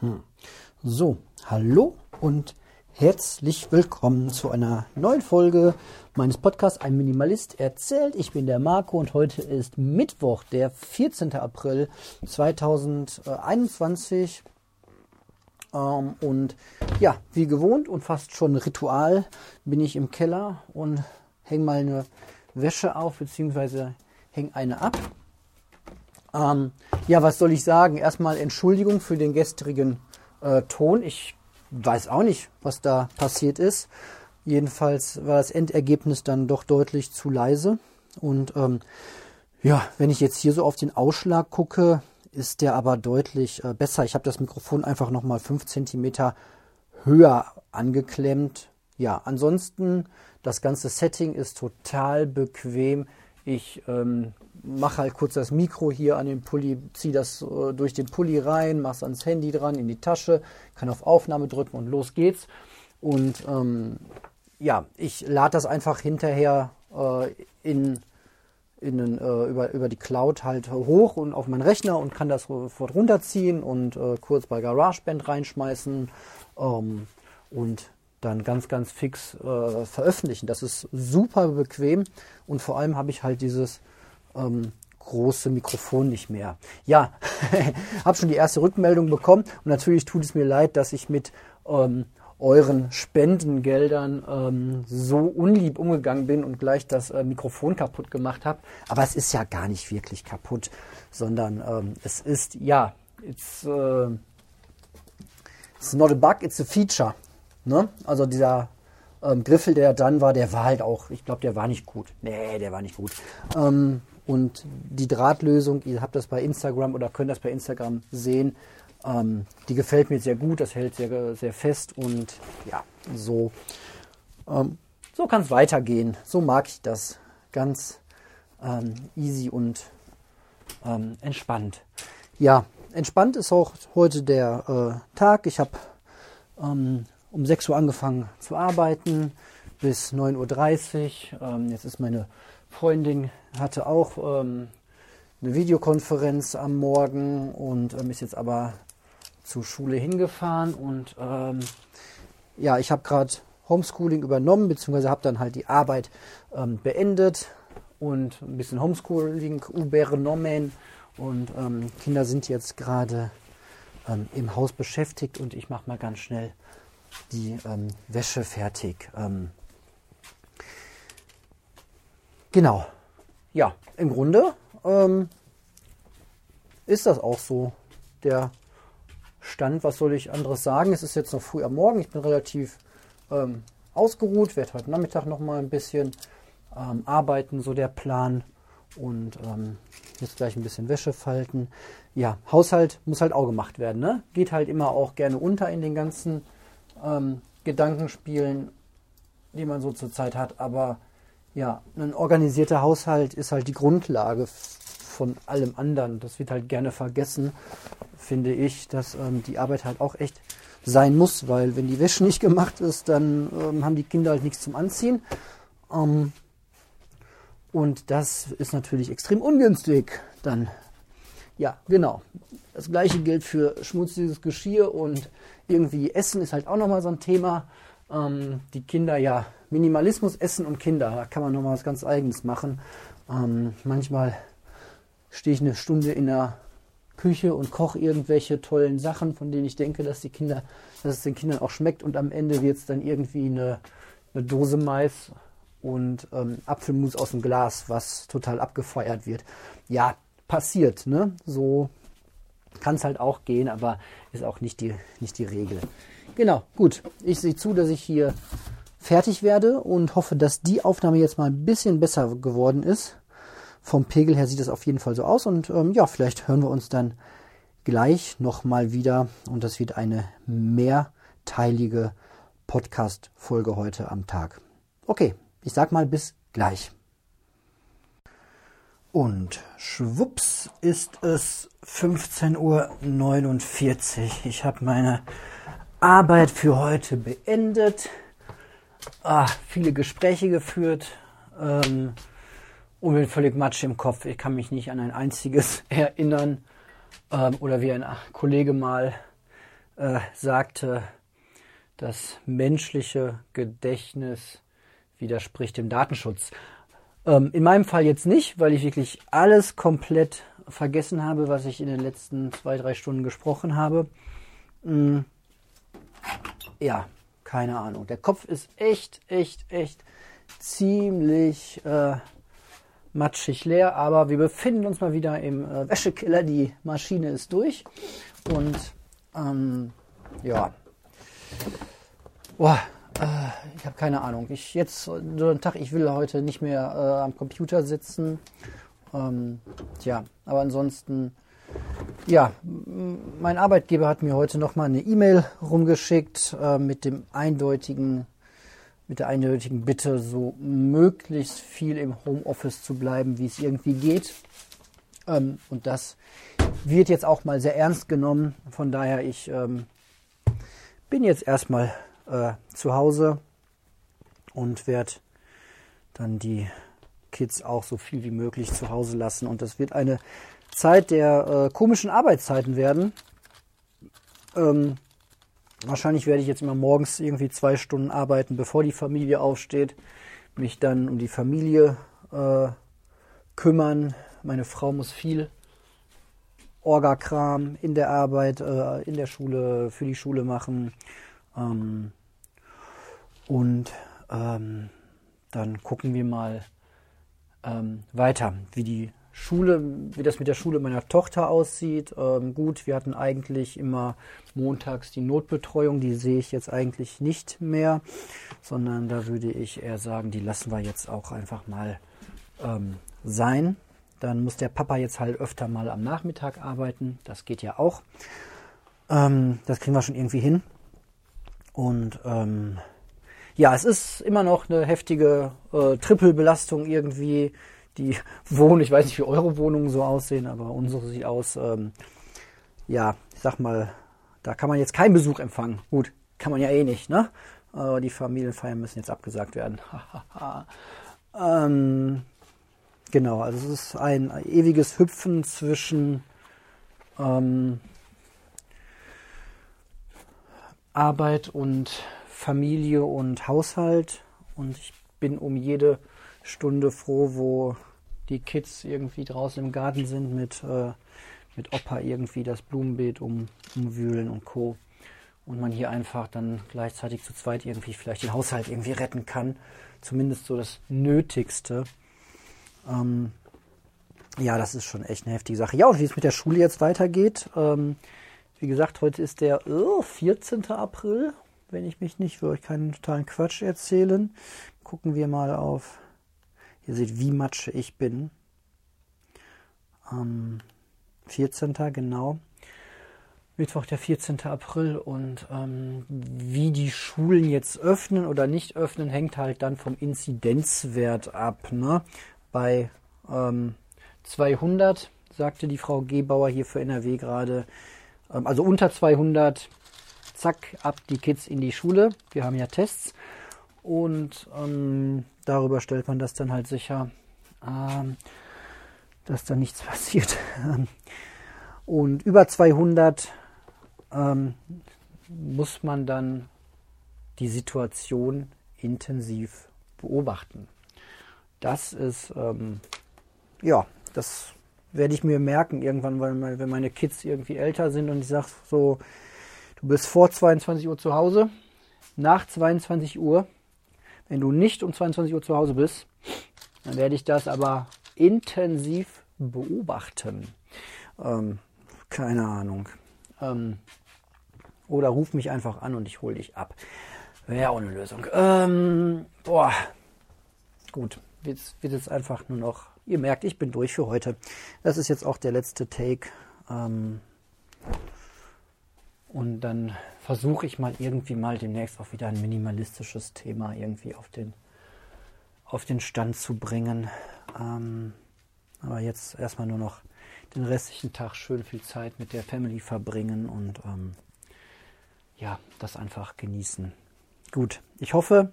Hm. So, hallo und herzlich willkommen zu einer neuen Folge meines Podcasts Ein Minimalist erzählt. Ich bin der Marco und heute ist Mittwoch, der 14. April 2021. Ähm, und ja, wie gewohnt und fast schon Ritual bin ich im Keller und hänge mal eine Wäsche auf, beziehungsweise hänge eine ab. Ähm, ja, was soll ich sagen? Erstmal Entschuldigung für den gestrigen äh, Ton. Ich weiß auch nicht, was da passiert ist. Jedenfalls war das Endergebnis dann doch deutlich zu leise. Und ähm, ja, wenn ich jetzt hier so auf den Ausschlag gucke, ist der aber deutlich äh, besser. Ich habe das Mikrofon einfach nochmal 5 cm höher angeklemmt. Ja, ansonsten das ganze Setting ist total bequem. Ich ähm, mache halt kurz das Mikro hier an den Pulli, ziehe das äh, durch den Pulli rein, mache es ans Handy dran, in die Tasche, kann auf Aufnahme drücken und los geht's. Und ähm, ja, ich lade das einfach hinterher äh, in, in äh, über, über die Cloud halt hoch und auf meinen Rechner und kann das sofort runterziehen und äh, kurz bei GarageBand reinschmeißen ähm, und dann ganz, ganz fix äh, veröffentlichen. Das ist super bequem und vor allem habe ich halt dieses ähm, große Mikrofon nicht mehr. Ja, habe schon die erste Rückmeldung bekommen und natürlich tut es mir leid, dass ich mit ähm, euren Spendengeldern ähm, so unlieb umgegangen bin und gleich das äh, Mikrofon kaputt gemacht habe. Aber es ist ja gar nicht wirklich kaputt, sondern ähm, es ist, ja, it's, äh, it's not a bug, it's a feature. Ne? Also dieser ähm, Griffel, der dann war, der war halt auch, ich glaube, der war nicht gut. Nee, der war nicht gut. Ähm, und die Drahtlösung, ihr habt das bei Instagram oder könnt das bei Instagram sehen, ähm, die gefällt mir sehr gut, das hält sehr, sehr fest und ja, so, ähm, so kann es weitergehen. So mag ich das. Ganz ähm, easy und ähm, entspannt. Ja, entspannt ist auch heute der äh, Tag. Ich habe ähm, um 6 Uhr angefangen zu arbeiten bis 9.30 Uhr. Ähm, jetzt ist meine Freundin hatte auch ähm, eine Videokonferenz am Morgen und ähm, ist jetzt aber zur Schule hingefahren und ähm, ja, ich habe gerade Homeschooling übernommen, beziehungsweise habe dann halt die Arbeit ähm, beendet und ein bisschen Homeschooling übernommen und ähm, Kinder sind jetzt gerade ähm, im Haus beschäftigt und ich mache mal ganz schnell die Wäsche fertig. Genau. Ja, im Grunde ähm, ist das auch so der Stand. Was soll ich anderes sagen? Es ist jetzt noch früh am Morgen. Ich bin relativ ähm, ausgeruht, werde heute Nachmittag noch mal ein bisschen ähm, arbeiten, so der Plan. Und ähm, jetzt gleich ein bisschen Wäsche falten. Ja, Haushalt muss halt auch gemacht werden. Ne? Geht halt immer auch gerne unter in den ganzen ähm, Gedankenspielen, die man so zurzeit hat. Aber ja, ein organisierter Haushalt ist halt die Grundlage von allem anderen. Das wird halt gerne vergessen, finde ich, dass ähm, die Arbeit halt auch echt sein muss, weil wenn die Wäsche nicht gemacht ist, dann ähm, haben die Kinder halt nichts zum Anziehen. Ähm, und das ist natürlich extrem ungünstig. Dann, ja, genau. Das gleiche gilt für schmutziges Geschirr und irgendwie Essen ist halt auch nochmal so ein Thema. Ähm, die Kinder ja Minimalismus, Essen und Kinder. Da kann man nochmal was ganz Eigenes machen. Ähm, manchmal stehe ich eine Stunde in der Küche und koche irgendwelche tollen Sachen, von denen ich denke, dass die Kinder, dass es den Kindern auch schmeckt und am Ende wird es dann irgendwie eine, eine Dose Mais und ähm, Apfelmus aus dem Glas, was total abgefeuert wird. Ja, passiert, ne? So kann es halt auch gehen, aber ist auch nicht die, nicht die Regel. Genau, gut. Ich sehe zu, dass ich hier fertig werde und hoffe, dass die Aufnahme jetzt mal ein bisschen besser geworden ist. Vom Pegel her sieht es auf jeden Fall so aus und ähm, ja, vielleicht hören wir uns dann gleich nochmal wieder und das wird eine mehrteilige Podcast-Folge heute am Tag. Okay, ich sag mal bis gleich. Und schwupps ist es 15.49 Uhr. Ich habe meine Arbeit für heute beendet ah, viele Gespräche geführt ähm, und bin völlig matsch im Kopf. Ich kann mich nicht an ein einziges erinnern. Ähm, oder wie ein Kollege mal äh, sagte, das menschliche Gedächtnis widerspricht dem Datenschutz. Ähm, in meinem Fall jetzt nicht, weil ich wirklich alles komplett vergessen habe, was ich in den letzten zwei, drei Stunden gesprochen habe. Hm. Ja, keine Ahnung. Der Kopf ist echt, echt, echt ziemlich äh, matschig leer, aber wir befinden uns mal wieder im äh, Wäschekeller. Die Maschine ist durch und ähm, ja. Boah, ich habe keine Ahnung. Ich jetzt so einen Tag, ich will heute nicht mehr äh, am Computer sitzen. Ähm, tja, aber ansonsten, ja, mein Arbeitgeber hat mir heute nochmal eine E-Mail rumgeschickt äh, mit dem eindeutigen, mit der eindeutigen Bitte, so möglichst viel im Homeoffice zu bleiben, wie es irgendwie geht. Ähm, und das wird jetzt auch mal sehr ernst genommen. Von daher, ich ähm, bin jetzt erstmal äh, zu Hause und werde dann die Kids auch so viel wie möglich zu Hause lassen. Und das wird eine Zeit der äh, komischen Arbeitszeiten werden. Ähm, wahrscheinlich werde ich jetzt immer morgens irgendwie zwei Stunden arbeiten, bevor die Familie aufsteht, mich dann um die Familie äh, kümmern. Meine Frau muss viel Orga-Kram in der Arbeit, äh, in der Schule, für die Schule machen. Ähm, und ähm, dann gucken wir mal ähm, weiter, wie die Schule, wie das mit der Schule meiner Tochter aussieht. Ähm, gut, wir hatten eigentlich immer montags die Notbetreuung, die sehe ich jetzt eigentlich nicht mehr, sondern da würde ich eher sagen, die lassen wir jetzt auch einfach mal ähm, sein. Dann muss der Papa jetzt halt öfter mal am Nachmittag arbeiten. Das geht ja auch. Ähm, das kriegen wir schon irgendwie hin. Und ähm, ja, es ist immer noch eine heftige äh, Trippelbelastung irgendwie. Die Wohnung, ich weiß nicht, wie eure Wohnungen so aussehen, aber unsere sieht aus, ähm, ja, ich sag mal, da kann man jetzt keinen Besuch empfangen. Gut, kann man ja eh nicht, ne? Aber die Familienfeiern müssen jetzt abgesagt werden. ähm, genau, also es ist ein ewiges Hüpfen zwischen ähm, Arbeit und Familie und Haushalt und ich bin um jede Stunde froh, wo die Kids irgendwie draußen im Garten sind mit, äh, mit Opa irgendwie das Blumenbeet um, umwühlen und Co. Und man hier einfach dann gleichzeitig zu zweit irgendwie vielleicht den Haushalt irgendwie retten kann. Zumindest so das Nötigste. Ähm, ja, das ist schon echt eine heftige Sache. Ja, und wie es mit der Schule jetzt weitergeht. Ähm, wie gesagt, heute ist der oh, 14. April wenn ich mich nicht, will euch keinen totalen Quatsch erzählen. Gucken wir mal auf, ihr seht, wie matsche ich bin. Am 14. genau. Mittwoch, der 14. April. Und ähm, wie die Schulen jetzt öffnen oder nicht öffnen, hängt halt dann vom Inzidenzwert ab. Ne? Bei ähm, 200 sagte die Frau Gebauer hier für NRW gerade, ähm, also unter 200 zack, ab die Kids in die Schule. Wir haben ja Tests und ähm, darüber stellt man das dann halt sicher, ähm, dass da nichts passiert. und über 200 ähm, muss man dann die Situation intensiv beobachten. Das ist, ähm, ja, das werde ich mir merken irgendwann, weil wenn meine Kids irgendwie älter sind und ich sage so, Du bist vor 22 Uhr zu Hause, nach 22 Uhr. Wenn du nicht um 22 Uhr zu Hause bist, dann werde ich das aber intensiv beobachten. Ähm, keine Ahnung. Ähm, oder ruf mich einfach an und ich hole dich ab. Wäre auch eine Lösung. Ähm, boah. Gut. Jetzt wird es einfach nur noch. Ihr merkt, ich bin durch für heute. Das ist jetzt auch der letzte Take. Ähm, und dann versuche ich mal irgendwie mal demnächst auch wieder ein minimalistisches Thema irgendwie auf den, auf den Stand zu bringen. Ähm, aber jetzt erstmal nur noch den restlichen Tag schön viel Zeit mit der Family verbringen und ähm, ja, das einfach genießen. Gut, ich hoffe,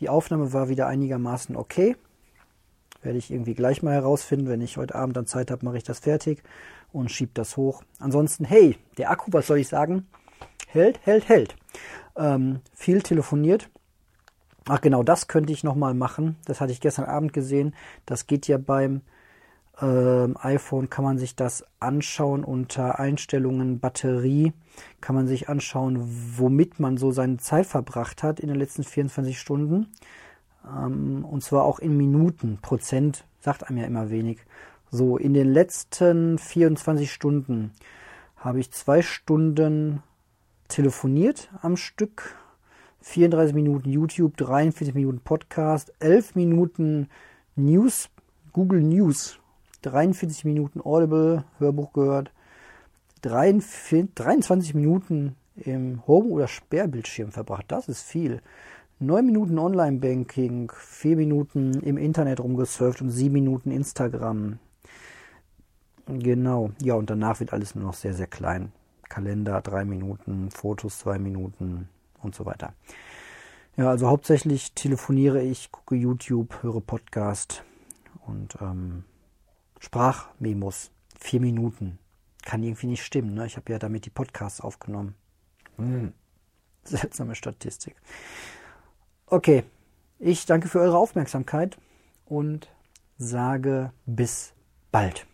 die Aufnahme war wieder einigermaßen okay. Werde ich irgendwie gleich mal herausfinden. Wenn ich heute Abend dann Zeit habe, mache ich das fertig und schiebe das hoch. Ansonsten, hey, der Akku, was soll ich sagen? hält, hält, hält. Ähm, viel telefoniert. Ach genau, das könnte ich nochmal machen. Das hatte ich gestern Abend gesehen. Das geht ja beim ähm, iPhone, kann man sich das anschauen unter Einstellungen Batterie. Kann man sich anschauen, womit man so seine Zeit verbracht hat in den letzten 24 Stunden. Ähm, und zwar auch in Minuten. Prozent sagt einem ja immer wenig. So, in den letzten 24 Stunden habe ich zwei Stunden telefoniert am Stück 34 Minuten YouTube, 43 Minuten Podcast, 11 Minuten News, Google News, 43 Minuten Audible, Hörbuch gehört, 23 Minuten im Home- oder Sperrbildschirm verbracht. Das ist viel. 9 Minuten Online-Banking, 4 Minuten im Internet rumgesurft und 7 Minuten Instagram. Genau. Ja, und danach wird alles nur noch sehr, sehr klein. Kalender 3 Minuten, Fotos 2 Minuten, und so weiter. Ja, also hauptsächlich telefoniere ich, gucke YouTube, höre Podcast und ähm, Sprachmemos. Vier Minuten. Kann irgendwie nicht stimmen. Ne? Ich habe ja damit die Podcasts aufgenommen. Hm. Seltsame Statistik. Okay, ich danke für eure Aufmerksamkeit und sage bis bald.